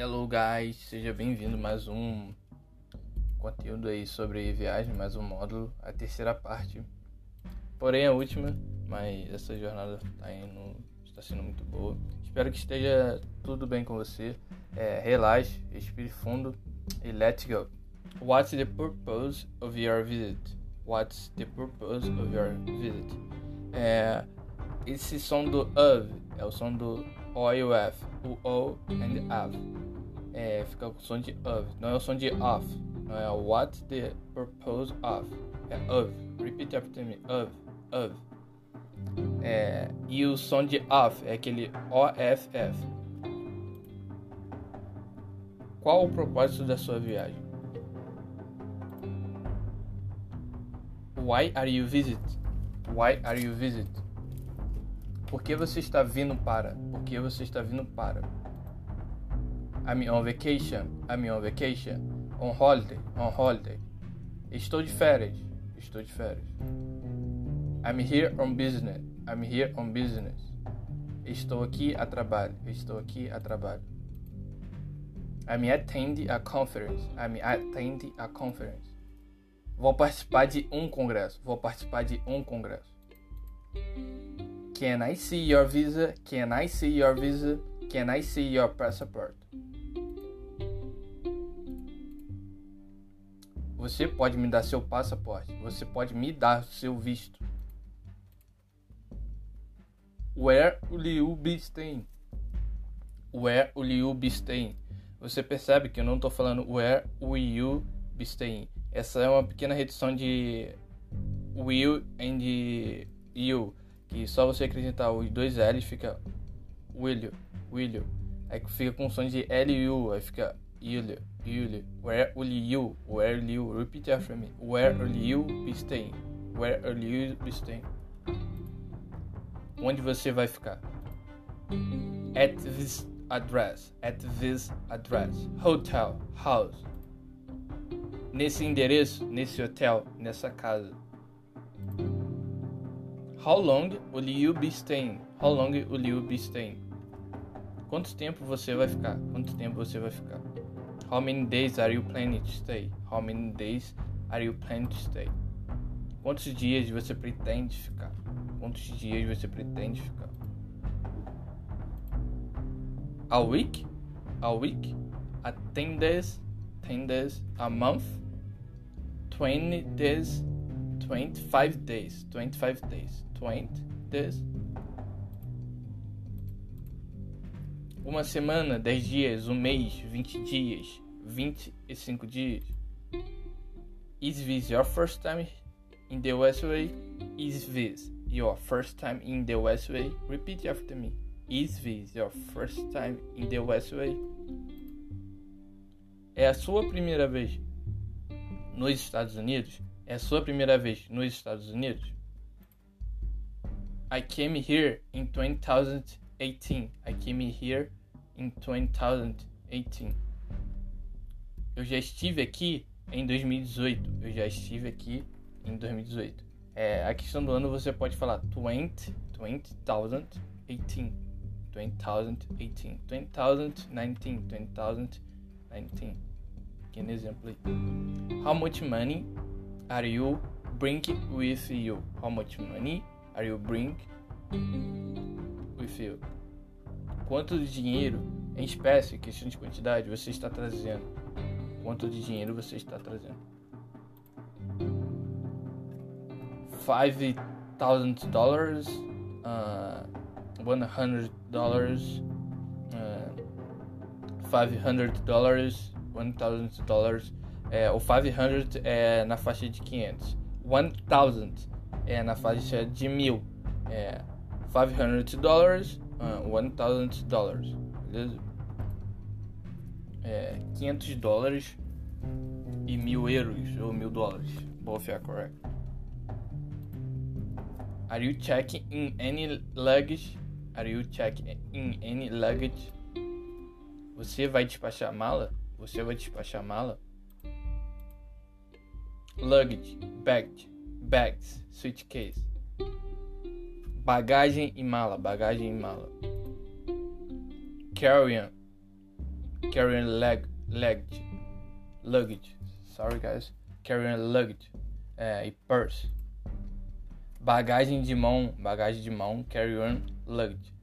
Hello guys, seja bem-vindo mais um conteúdo aí sobre viagem, mais um módulo, a terceira parte. Porém a última, mas essa jornada tá indo, está sendo muito boa. Espero que esteja tudo bem com você. É, relaxe, respire fundo e let's go. What's the purpose of your visit? What's the purpose of your visit? É, esse som do of é o som do O e o F. O O and F. É, fica o som de of. Não é o som de off. Não é what's the purpose of. É of. Repeat after me. Of. Of. É, e o som de off é aquele OFF. Qual o propósito da sua viagem? Why are you visit? Why are you visit? Por que você está vindo para? Por que você está vindo para? I'm on vacation. I'm on vacation. On holiday. On holiday. Estou de férias. Estou de férias. I'm here on business. I'm here on business. Estou aqui a trabalho. Estou aqui a trabalho. I'm attending a conference. I'm attending a conference. Vou participar de um congresso. Vou participar de um congresso. Can I see your visa? Can I see your visa? Can I see your passport? Você pode me dar seu passaporte. Você pode me dar seu visto. Where will be staying? Where will you be staying? Você percebe que eu não estou falando where will you be staying. Essa é uma pequena redução de will and you que só você acrescentar os dois L's fica William, William. Aí fica com som de L-U, aí fica Ilha, Ilha. Where will you, where will you, repeat after me. Where will you be staying? Where will you be staying? Onde você vai ficar? At this address, at this address. Hotel, house. Nesse endereço, nesse hotel, nessa casa. How long will you be staying? How long will you be staying? Quanto tempo você vai ficar? Quanto tempo você vai ficar? How many days are you planning to stay? How many days are you planning to stay? Quantos dias você pretende ficar? Quantos dias você pretende ficar? A week? A week? A 10 days? 10 days? A month? 20 days? 25 days? 25 days? 20 days. Uma semana, 10 dias, um mês, 20 dias, 25 dias. Is this your first time in the Westway? Is this your first time in the Westway? Repeat after me. Is this your first time in the Westway? É a sua primeira vez nos Estados Unidos? É a sua primeira vez nos Estados Unidos? I came here in 2018. I came here in 2018. Eu já estive aqui em 2018. Eu já estive aqui em 2018. É, a questão do ano você pode falar 20, 2018. 2018. 2019. 2019. Pequeno exemplo aí. How much money are you bringing with you? How much money are you bring with you? Quanto de dinheiro em espécie, questão de quantidade, você está trazendo? Quanto de dinheiro você está trazendo? Five thousand dollars, uh, one hundred dollars, uh, five hundred dollars, one thousand dollars. É, o 500 é na faixa de 500. 1000 é na faixa de mil. É 500 dólares, uh, 1000 dólares. Beleza? É 500 dólares e mil euros ou mil dólares. Both are correct. Are you checking in any luggage? Are you checking in any luggage? Você vai despachar mala? Você vai despachar mala? Luggage, baggage bags, suitcase. Bagagem e mala, bagagem e mala. Carry-on, carrying leg, luggage, luggage. Sorry guys, carrying luggage é, e purse. Bagagem de mão, bagagem de mão, carry-on luggage.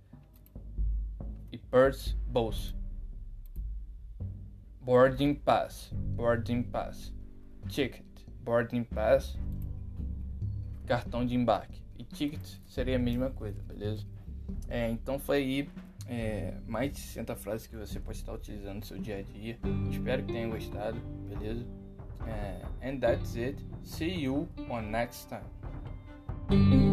E purse, bolso. Boarding pass, boarding pass. Ticket, boarding pass. Cartão de embarque. Ticket seria a mesma coisa, beleza? É, então foi aí é, mais de 60 frases que você pode estar utilizando no seu dia a dia. Espero que tenha gostado, beleza? É, and that's it. See you on next time.